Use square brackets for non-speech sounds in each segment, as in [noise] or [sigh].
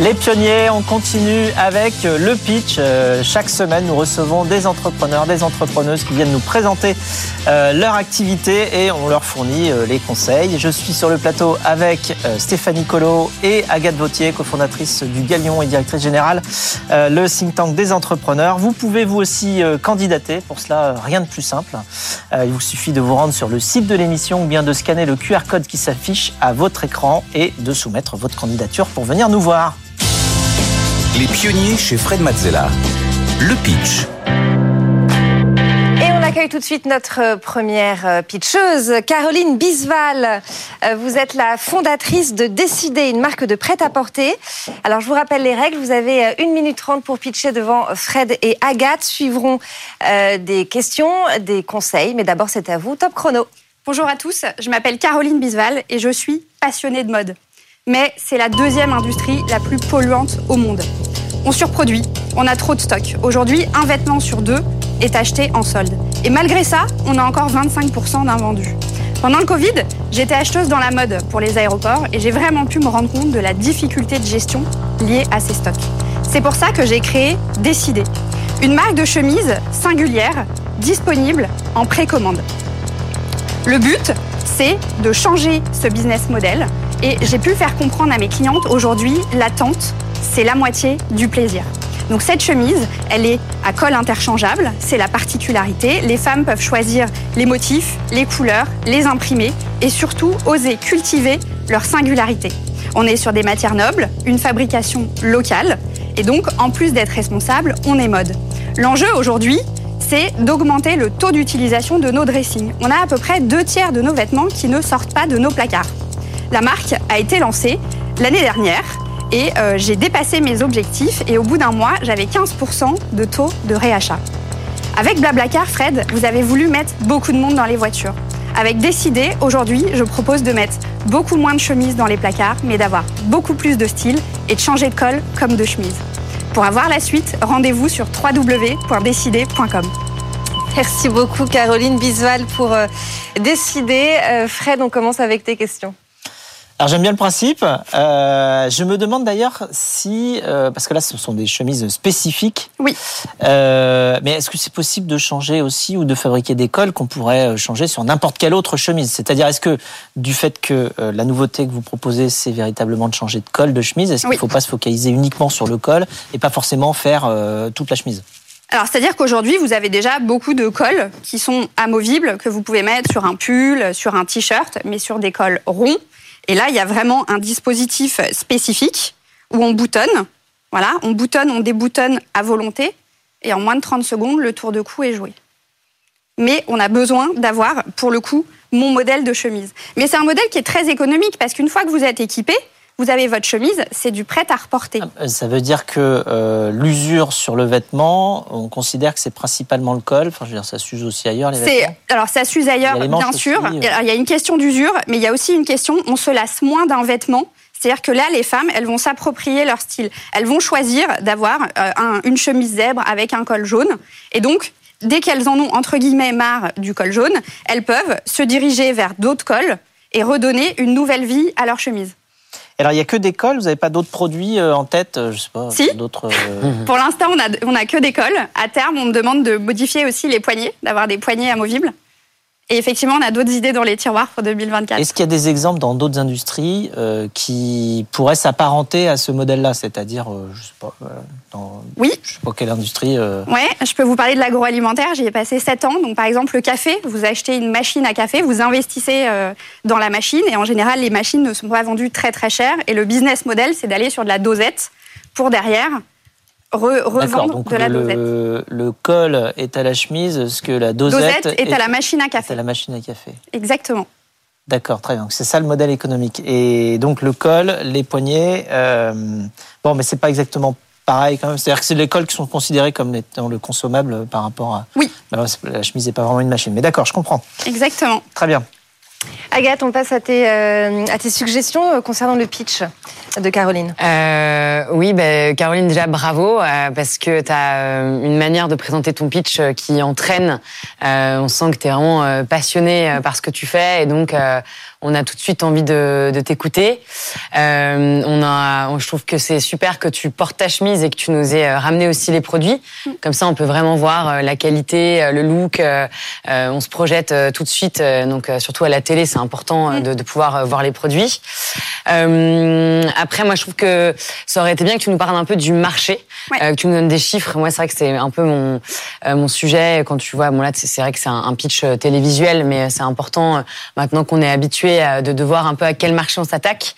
Les pionniers, on continue avec le pitch. Euh, chaque semaine, nous recevons des entrepreneurs, des entrepreneuses qui viennent nous présenter euh, leur activité et on leur fournit euh, les conseils. Je suis sur le plateau avec Stéphanie Colo et Agathe Vautier, cofondatrice du Galion et directrice générale, le think tank des entrepreneurs. Vous pouvez vous aussi candidater. Pour cela, rien de plus simple. Il vous suffit de vous rendre sur le site de l'émission ou bien de scanner le QR code qui s'affiche à votre écran et de soumettre votre candidature pour venir nous voir. Les pionniers chez Fred Mazzella. Le pitch. Et on accueille tout de suite notre première euh, pitcheuse, Caroline Bisval. Euh, vous êtes la fondatrice de Décider, une marque de prêt-à-porter. Alors, je vous rappelle les règles. Vous avez 1 euh, minute 30 pour pitcher devant Fred et Agathe. Suivront des questions, des conseils. Mais d'abord, c'est à vous. Top chrono. Bonjour à tous. Je m'appelle Caroline Bisval et je suis passionnée de mode mais c'est la deuxième industrie la plus polluante au monde. On surproduit, on a trop de stock. Aujourd'hui, un vêtement sur deux est acheté en solde. Et malgré ça, on a encore 25% d'invendus. Pendant le Covid, j'étais acheteuse dans la mode pour les aéroports et j'ai vraiment pu me rendre compte de la difficulté de gestion liée à ces stocks. C'est pour ça que j'ai créé Décider, une marque de chemise singulière disponible en précommande. Le but, c'est de changer ce business model et j'ai pu faire comprendre à mes clientes aujourd'hui, l'attente, c'est la moitié du plaisir. Donc cette chemise, elle est à col interchangeable, c'est la particularité. Les femmes peuvent choisir les motifs, les couleurs, les imprimer et surtout oser cultiver leur singularité. On est sur des matières nobles, une fabrication locale et donc en plus d'être responsable, on est mode. L'enjeu aujourd'hui, c'est d'augmenter le taux d'utilisation de nos dressings. On a à peu près deux tiers de nos vêtements qui ne sortent pas de nos placards. La marque a été lancée l'année dernière et euh, j'ai dépassé mes objectifs et au bout d'un mois, j'avais 15% de taux de réachat. Avec Blablacar, Fred, vous avez voulu mettre beaucoup de monde dans les voitures. Avec Décider, aujourd'hui, je propose de mettre beaucoup moins de chemises dans les placards, mais d'avoir beaucoup plus de style et de changer de col comme de chemise. Pour avoir la suite, rendez-vous sur www.décider.com. Merci beaucoup Caroline Bisval pour euh, décider. Euh, Fred, on commence avec tes questions. Alors j'aime bien le principe. Euh, je me demande d'ailleurs si, euh, parce que là ce sont des chemises spécifiques. Oui. Euh, mais est-ce que c'est possible de changer aussi ou de fabriquer des cols qu'on pourrait changer sur n'importe quelle autre chemise? C'est-à-dire est-ce que du fait que la nouveauté que vous proposez c'est véritablement de changer de col de chemise, est-ce qu'il ne faut pas se focaliser uniquement sur le col et pas forcément faire toute la chemise? Alors, c'est-à-dire qu'aujourd'hui, vous avez déjà beaucoup de cols qui sont amovibles, que vous pouvez mettre sur un pull, sur un t-shirt, mais sur des cols ronds. Et là, il y a vraiment un dispositif spécifique où on boutonne. Voilà, on boutonne, on déboutonne à volonté. Et en moins de 30 secondes, le tour de cou est joué. Mais on a besoin d'avoir, pour le coup, mon modèle de chemise. Mais c'est un modèle qui est très économique parce qu'une fois que vous êtes équipé, vous avez votre chemise, c'est du prêt à reporter. Ah, ça veut dire que euh, l'usure sur le vêtement, on considère que c'est principalement le col. Enfin, je veux dire, ça s'use aussi ailleurs les vêtements. Alors, ça s'use ailleurs, bien sûr. Euh. Il y a une question d'usure, mais il y a aussi une question, on se lasse moins d'un vêtement. C'est-à-dire que là, les femmes, elles vont s'approprier leur style. Elles vont choisir d'avoir euh, une chemise zèbre avec un col jaune. Et donc, dès qu'elles en ont, entre guillemets, marre du col jaune, elles peuvent se diriger vers d'autres cols et redonner une nouvelle vie à leur chemise. Alors, il n'y a que des cols? Vous n'avez pas d'autres produits euh, en tête euh, Je sais pas. Si. D'autres. Euh, [laughs] Pour l'instant, on a, on a que des cols. À terme, on me demande de modifier aussi les poignées, d'avoir des poignées amovibles. Et effectivement, on a d'autres idées dans les tiroirs pour 2024. Est-ce qu'il y a des exemples dans d'autres industries euh, qui pourraient s'apparenter à ce modèle-là? C'est-à-dire, euh, je sais pas, euh, dans oui. je sais pas quelle industrie. Ouais, je peux vous parler de l'agroalimentaire. J'y ai passé 7 ans. Donc, par exemple, le café, vous achetez une machine à café, vous investissez dans la machine. Et en général, les machines ne sont pas vendues très très cher. Et le business model, c'est d'aller sur de la dosette pour derrière re- revendre donc de la dosette. le, le col est à la chemise, ce que la dosette, Dosette est à la machine à est café. à la machine à café. Exactement. D'accord, très bien. C'est ça le modèle économique. Et donc le col, les poignets, euh, bon, mais c'est pas exactement pareil quand même. C'est-à-dire que c'est les cols qui sont considérés comme étant le consommable par rapport à. Oui. Bah, la chemise n'est pas vraiment une machine. Mais d'accord, je comprends. Exactement. Très bien. Agathe, on passe à tes, euh, à tes suggestions euh, concernant le pitch de Caroline. Euh, oui, ben, Caroline, déjà bravo, parce que tu as une manière de présenter ton pitch qui entraîne. On sent que tu es vraiment passionné par ce que tu fais, et donc on a tout de suite envie de, de t'écouter. Euh, on a, on- je trouve que c'est super que tu portes ta chemise et que tu nous aies euh, ramené aussi les produits. Comme ça, on peut vraiment voir euh, la qualité, le look. euh, on se projette tout de suite. donc, surtout à la télé, c'est important euh, de, de pouvoir voir les produits. Euh, après, moi, je trouve que ça aurait été bien que tu nous parles un peu du marché, Ouais. que tu nous donnes des chiffres. Moi, c'est vrai que c'est un peu mon mon sujet. Quand tu vois, bon là, c'est vrai que c'est un, un pitch télévisuel, mais c'est important maintenant qu'on est habitué à- de, de voir un peu à quel marché on s'attaque.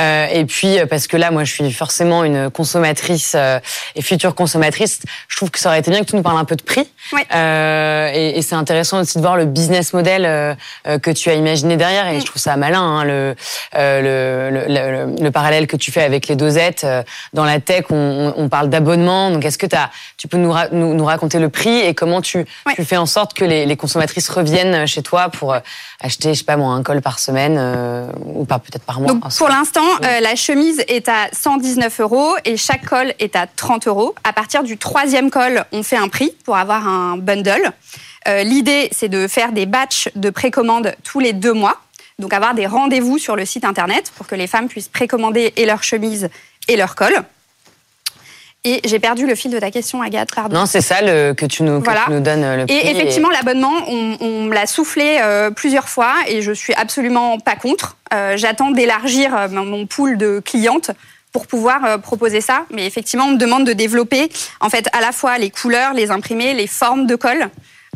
Euh, et puis, euh, parce que là, moi, je suis forcément une consommatrice euh, et future consommatrice. Je trouve que ça aurait été bien que tu nous parles un peu de prix. Euh, et et c'est intéressant aussi de voir le business model que tu as imaginé derrière. Et je trouve ça malin, hein, le, le, le, le, le parallèle que tu fais avec les dosettes. Dans la tech, on, parle d'abonnement. Donc, est-ce que as, tu peux nous, ra- nous, nous raconter le prix et comment tu, tu fais en sorte que les, les consommatrices reviennent chez toi pour acheter, je sais pas moi, un col par semaine euh, ou pas peut-être par mois Donc pour l'instant, euh, la chemise est à 119 euros et chaque col est à 30 euros. À partir du troisième col, on fait un prix pour avoir un bundle. Euh, L'idée, c'est de faire des batchs de précommande tous les deux mois. Donc avoir des rendez-vous sur le site internet pour que les femmes puissent précommander et leur chemise et leur col. Et j'ai perdu le fil de ta question, Agathe, pardon. Non, c'est ça le, que, tu nous, que Voilà. tu nous donnes le prix. Et effectivement, l'abonnement, on, on me l'a soufflé euh, plusieurs fois et je suis absolument pas contre. Euh, J'attends d'élargir euh, mon mon pool de clientes pour pouvoir euh, proposer ça. Mais effectivement, on me demande de développer en fait à la fois les couleurs, les imprimés, les formes de colle.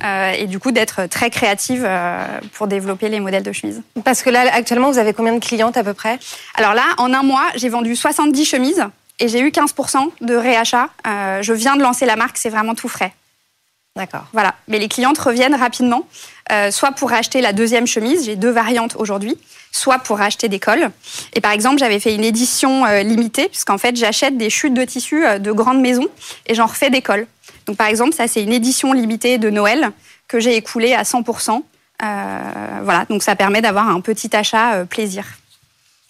euh, et du coup d'être très créative euh, pour développer les modèles de chemises. Parce que là, actuellement, vous avez combien de clientes à peu près? Alors là, en un mois, j'ai vendu 70 chemises et j'ai eu 15% de réachat. Euh, je viens de lancer la marque, c'est vraiment tout frais. D'accord. Voilà. Mais les clientes reviennent rapidement, euh, soit pour acheter la deuxième chemise, j'ai deux variantes aujourd'hui, soit pour acheter des cols. Et par exemple, j'avais fait une édition euh, limitée, puisqu'en fait, j'achète des chutes de tissu euh, de grandes maisons et j'en refais des cols. Donc par exemple, ça, c'est une édition limitée de Noël que j'ai écoulée à 100%. Euh, voilà, donc ça permet d'avoir un petit achat plaisir.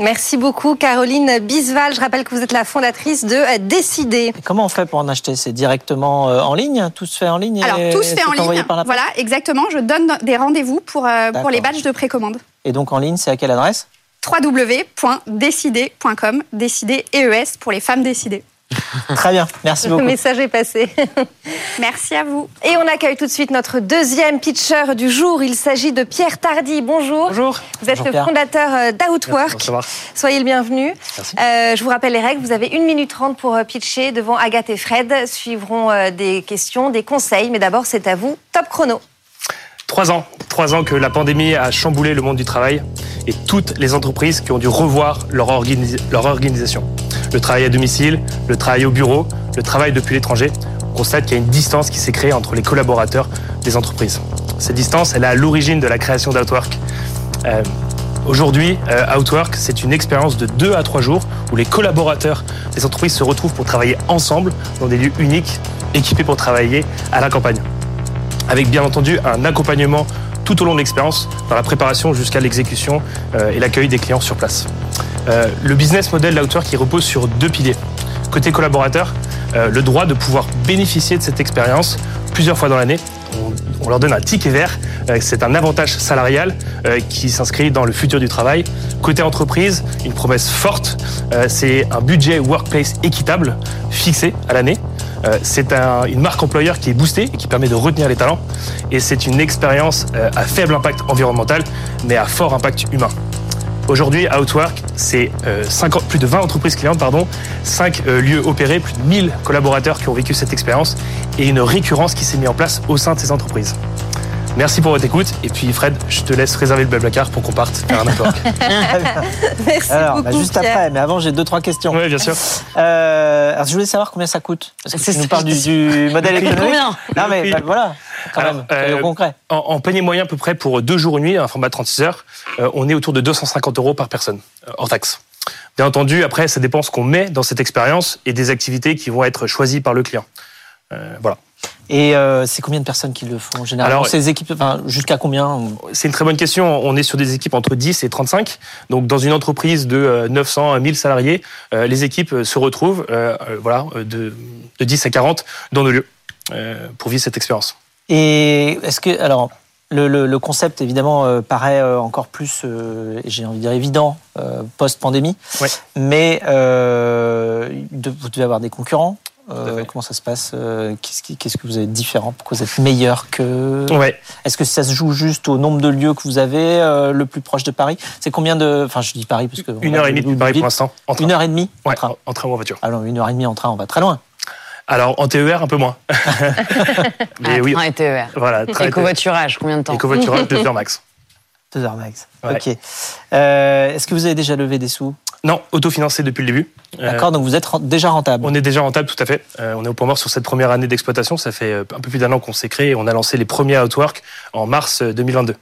Merci beaucoup, Caroline Bisval. Je rappelle que vous êtes la fondatrice de Décider. Et comment on fait pour en acheter? C'est directement euh, en ligne? Tout se fait en ligne Alors, tout se fait en envoyé ligne. par la Voilà, exactement. Je donne des rendez-vous pour, euh, pour les badges de précommande. Et donc en ligne, c'est à quelle adresse? www.décider.com, décider EES pour les femmes décidées. [laughs] Très bien, merci Le beaucoup. message est passé. [laughs] Merci à vous. Et on accueille tout de suite notre deuxième pitcher du jour. Il s'agit de Pierre Tardy. Bonjour. Bonjour. Vous êtes Bonjour, le Pierre. fondateur euh, d'Outwork. Bonsoir. Soyez le bienvenu. Merci. Euh, je vous rappelle les règles. Vous avez 1 minute 30 pour euh, pitcher devant Agathe et Fred. Suivront des questions, des conseils. Mais d'abord, c'est à vous. Top chrono. Trois ans. Trois ans que la pandémie a chamboulé le monde du travail et toutes les entreprises qui ont dû revoir leur, organi- leur organisation. Le travail à domicile, le travail au bureau, le travail depuis l'étranger. On constate qu'il y a une distance qui s'est créée entre les collaborateurs des entreprises. Cette distance, elle est à l'origine de la création d'Outwork. Euh, Aujourd'hui, euh, Outwork, c'est une expérience de deux à trois jours où les collaborateurs des entreprises se retrouvent pour travailler ensemble dans des lieux uniques, équipés pour travailler à la campagne avec bien entendu un accompagnement tout au long de l'expérience, dans la préparation jusqu'à l'exécution euh, et l'accueil des clients sur place. Euh, le business model d'Outwork qui repose sur deux piliers. Côté collaborateur, euh, le droit de pouvoir bénéficier de cette expérience plusieurs fois dans l'année. On, leur donne un ticket vert, euh, c'est un avantage salarial qui s'inscrit dans le futur du travail. Côté entreprise, une promesse forte, c'est un budget workplace équitable fixé à l'année. C'est un- une marque employeur qui est boostée et qui permet de retenir les talents. Et c'est une expérience à faible impact environnemental, mais à fort impact humain. Aujourd'hui, Outwork, c'est euh, 50 plus de 20 entreprises clientes, pardon, 5 lieux opérés, plus de 1000 collaborateurs qui ont vécu cette expérience et une récurrence qui s'est mise en place au sein de ces entreprises. Merci pour votre écoute. Et puis, Fred, je te laisse réserver le Blablacar pour qu'on parte faire un [laughs] network. Merci Alors, beaucoup. bah, juste Pierre. après, mais avant, j'ai deux, trois questions. oui, bien sûr. Euh, alors, je voulais savoir combien ça coûte. Parce que tu nous parles du, modèle Combien économique. Non, mais bah, voilà, quand Alors, même, soyons euh, concret. En, en panier moyen, à peu près pour deux jours et nuit, un format de 36 heures, euh, on est autour de 250 euros par personne, euh, hors taxe. Bien entendu, après, ça dépend ce qu'on met dans cette expérience et des activités qui vont être choisies par le client. Euh, voilà. Et euh, c'est combien de personnes qui le font généralement Alors, Ces équipes, enfin, jusqu'à combien C'est une très bonne question. On est sur des équipes entre 10 et 35. Donc, dans une entreprise de euh, 900 à 1000 salariés, euh, les équipes se retrouvent voilà, de, de 10 à 40 dans nos lieux pour vivre cette expérience. Et est-ce que, alors, le, le- le concept évidemment euh, paraît euh, encore plus, euh, j'ai envie de dire évident, post-pandémie. Ouais. Mais de- vous devez avoir des concurrents. Comment ça se passe Qu'est-ce qui- qu'est-ce que vous avez de différent? Pourquoi vous êtes meilleur que Ouais. Est-ce que ça se joue juste au nombre de lieux que vous avez le plus proche de Paris? C'est combien de Enfin, je dis Paris parce que Une heure et demie depuis Paris pour l'instant. En train. Une heure et demie en train. en- en train ou en voiture. Ah non, une heure et demie en train, on va très loin. Alors, en TER, un peu moins. [laughs] Mais Ah, oui, train et TER. voilà. train et combien de temps Et covoiturage, [laughs] deux heures max. Deux heures max. Ouais. Ok. Euh, Est-ce que vous avez déjà levé des sous? Non, autofinancé depuis le début. Euh, D'accord, donc vous êtes déjà rentable. On est déjà rentable, tout à fait. Euh, on est au point mort sur cette première année d'exploitation. Ça fait un peu plus d'un an qu'on s'est créé. On a lancé les premiers Outwork en mars euh, 2022.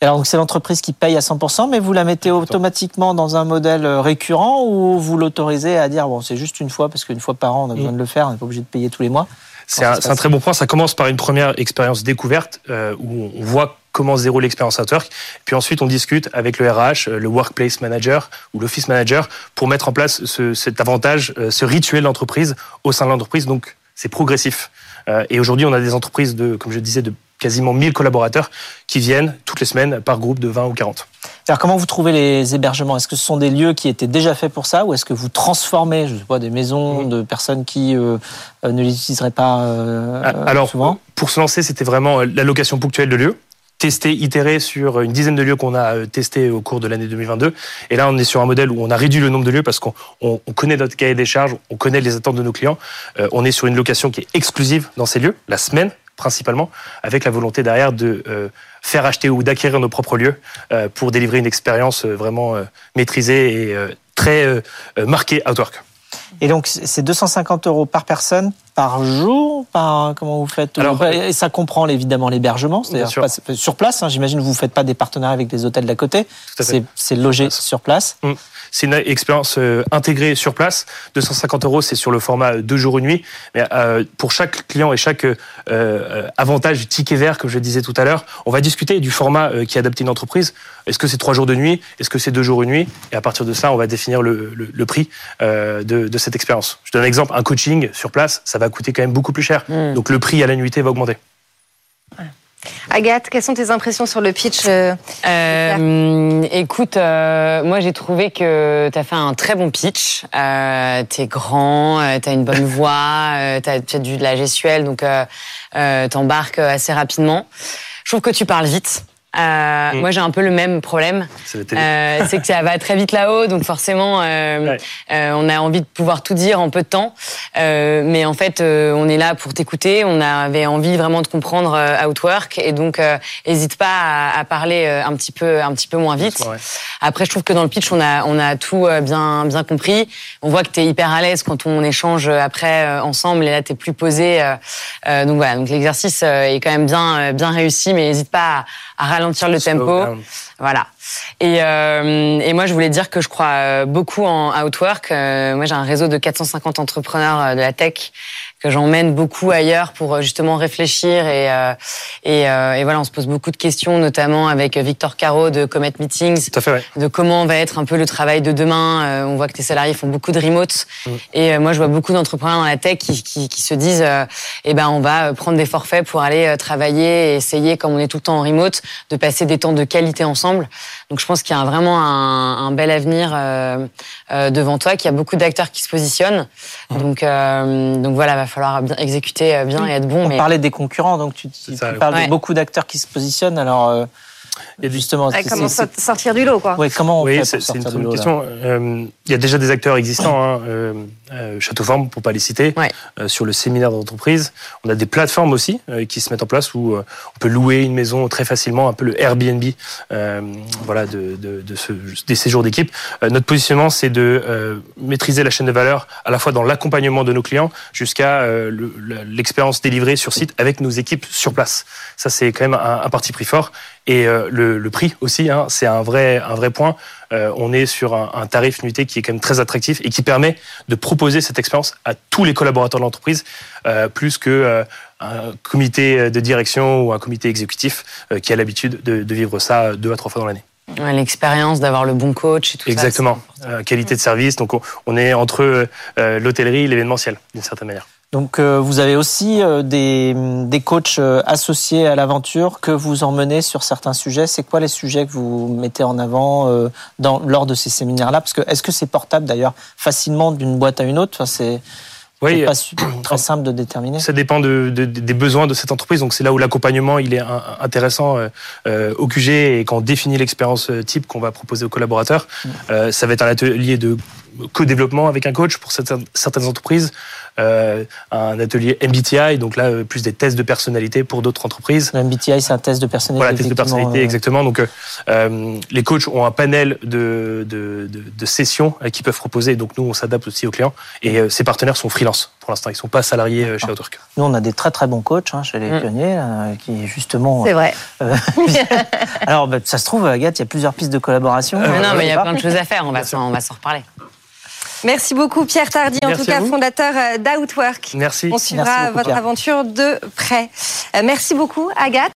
Alors c'est l'entreprise qui paye à 100%, mais vous la mettez automatiquement dans un modèle euh, récurrent ou vous l'autorisez à dire bon c'est juste une fois parce qu'une fois par an on a besoin de le faire, on n'est pas obligé de payer tous les mois. C'est un, très bon point. Ça commence par une première expérience découverte euh, où on voit comment se déroule l'expérience Outwork. Puis ensuite, on discute avec le RH, euh, le Workplace Manager ou l'Office Manager pour mettre en place ce, cet avantage, ce rituel d'entreprise au sein de l'entreprise. Donc, c'est progressif. Et aujourd'hui, on a des entreprises de, comme je disais, de quasiment 1000 collaborateurs qui viennent toutes les semaines par groupe de 20 ou 40. Alors comment vous trouvez les hébergements? Est-ce que ce sont des lieux qui étaient déjà faits pour ça ou est-ce que vous transformez, je sais pas, des maisons Mhm. de personnes qui euh, euh, ne les utiliseraient pas euh, Ah, Alors, souvent? pour se lancer, c'était vraiment la location ponctuelle de lieux. Tester, itérer sur une dizaine de lieux qu'on a testés au cours de l'année 2022. Et là, on est sur un modèle où on a réduit le nombre de lieux parce qu'on on- on connaît notre cahier des charges, on connaît les attentes de nos clients. Euh, on est sur une location qui est exclusive dans ces lieux, la semaine principalement, avec la volonté derrière de euh, faire acheter ou d'acquérir nos propres lieux euh, pour délivrer une expérience euh, vraiment maîtrisée et très marquée Outwork. Et donc c'est 250 euros par personne par jour par comment vous faites Alors, Et ça comprend évidemment l'hébergement, c'est-à-dire sur place. hein, J'imagine que vous ne faites pas des partenariats avec des hôtels d'à côté. C'est logé sur place. C'est une expérience euh, intégrée sur place. 250 euros, c'est sur le format euh, deux jours une nuit. Mais euh, pour chaque client et chaque euh, euh, avantage ticket vert, comme je le disais tout à l'heure, on va discuter du format euh, qui adapte une entreprise. Est-ce que c'est trois jours de nuit? Est-ce que c'est deux jours une nuit? Et à partir de ça, on va définir le, le- le prix euh, de, de cette expérience. Je donne un exemple. Un coaching sur place, ça va coûter quand même beaucoup plus cher. Mm. Donc le prix à la nuitée va augmenter. Agathe, quelles sont tes impressions sur le pitch euh, Euh, écoute, euh, moi j'ai trouvé que tu as fait un très bon pitch. Euh, tu es grand, euh, tu as une bonne [laughs] voix, euh, tu as, du de la gestuelle, donc euh, euh, t'embarques assez rapidement. Je trouve que tu parles vite. Euh, Mm. Moi j'ai un peu le même problème. C'est. Euh, que ça va très vite là-haut, donc forcément, euh, Ouais. euh, on a envie de pouvoir tout dire en peu de temps. Euh, mais en fait, euh, on est là pour t'écouter. On avait envie vraiment de comprendre euh, Outwork, et donc euh, hésite pas à, à parler euh, un petit peu, un petit peu moins vite. Ouais. Après, je trouve que dans le pitch, on a, on a tout euh, bien, bien compris. On voit que tu es hyper à l'aise quand on échange après euh, ensemble, et là, tu es plus posé. euh, euh, donc voilà, donc l'exercice euh, est quand même bien, euh, bien réussi, mais n'hésite pas à, à ralentir le Slow tempo. down. Voilà. Et, euh, et moi, je voulais dire que je crois euh, beaucoup en Outwork. Euh, moi, j'ai un réseau de 450 entrepreneurs euh, de la tech que j'emmène beaucoup ailleurs pour euh, justement réfléchir et euh, et, euh, et voilà, on se pose beaucoup de questions, notamment avec Victor Caro de Comet Meetings, Tout à fait, ouais. de comment va être un peu le travail de demain. Euh, on voit que tes salariés font beaucoup de remote. Mm. Et euh, moi, je vois beaucoup d'entrepreneurs dans la tech qui, qui, qui se disent, euh, eh ben, on va prendre des forfaits pour aller travailler et essayer, comme on est tout le temps en remote, de passer des temps de qualité ensemble. Donc, je pense qu'il y a vraiment un, un bel avenir euh, euh, devant toi, qu'il y a beaucoup d'acteurs qui se positionnent. Mm. Donc, euh, donc voilà, va falloir bien exécuter euh, bien et être bon. On mais parlait des concurrents, donc tu, tu- ça, tu parles ouais. de beaucoup d'acteurs qui se positionnent. Alors euh, Il y a justement, ouais, Comment sortir du lot, quoi ouais, comment on Oui, fait pour une sortir très du bonne lot question. Euh, Il y a déjà des acteurs existants. hein. Euh, euh, Château Forme, pour pas les citer, Ouais. euh, sur le séminaire d'entreprise. On a des plateformes aussi euh, qui se mettent en place où euh, on peut louer une maison très facilement, un peu le Airbnb, voilà, de, de, de ce, des séjours d'équipe. Notre positionnement, c'est de maîtriser la chaîne de valeur à la fois dans l'accompagnement de nos clients jusqu'à le- l'expérience délivrée sur site avec nos équipes sur place. Ça, c'est quand même un, un parti pris fort. Et le, le prix aussi, hein, c'est un vrai, un vrai point. On est sur un, un tarif nuité qui est quand même très attractif et qui permet de proposer cette expérience à tous les collaborateurs de l'entreprise, euh, plus que euh, un comité de direction ou un comité exécutif euh, qui a l'habitude de, de vivre ça deux à trois fois dans l'année. Ouais, L'expérience d'avoir le bon coach et tout Exactement. Euh, qualité de service. Donc on, on est entre l'hôtellerie et l'événementiel, d'une certaine manière. Donc euh, vous avez aussi euh, des, des coachs euh, associés à l'aventure que vous emmenez sur certains sujets. C'est quoi les sujets que vous mettez en avant dans, lors de ces séminaires-là? Parce que est-ce que c'est portable d'ailleurs facilement d'une boîte à une autre? Enfin, C'est Oui, pas très simple de déterminer. Ça dépend de, de- des besoins de cette entreprise. Donc c'est là où l'accompagnement il est intéressant euh, au QG et quand on définit l'expérience type qu'on va proposer aux collaborateurs, euh, ça va être un atelier de co-développement avec un coach pour certaines, entreprises, euh, un atelier MBTI, donc là euh, plus des tests de personnalité pour d'autres entreprises. Le MBTI, c'est un test de personnalité. Voilà, test de personnalité, euh, exactement. Donc, euh, les coachs ont un panel de, de, de, de sessions qu'ils peuvent proposer. Donc, nous, on s'adapte aussi aux clients. Et euh, ces partenaires sont freelance pour l'instant. Ils sont pas salariés chez Outwork. Nous, on a des très très bons coachs hein, chez les Mm. pionniers, euh, qui justement. C'est vrai. euh, [laughs] Alors, bah, ça se trouve, Agathe, il y a plusieurs pistes de collaboration. Mais non, mais il y a plein de choses à faire. On va s'en reparler. Merci beaucoup Pierre Tardy, en Merci tout cas vous. fondateur euh, d'Outwork. Merci. On suivra beaucoup, votre Pierre. aventure de près. Euh, merci beaucoup Agathe.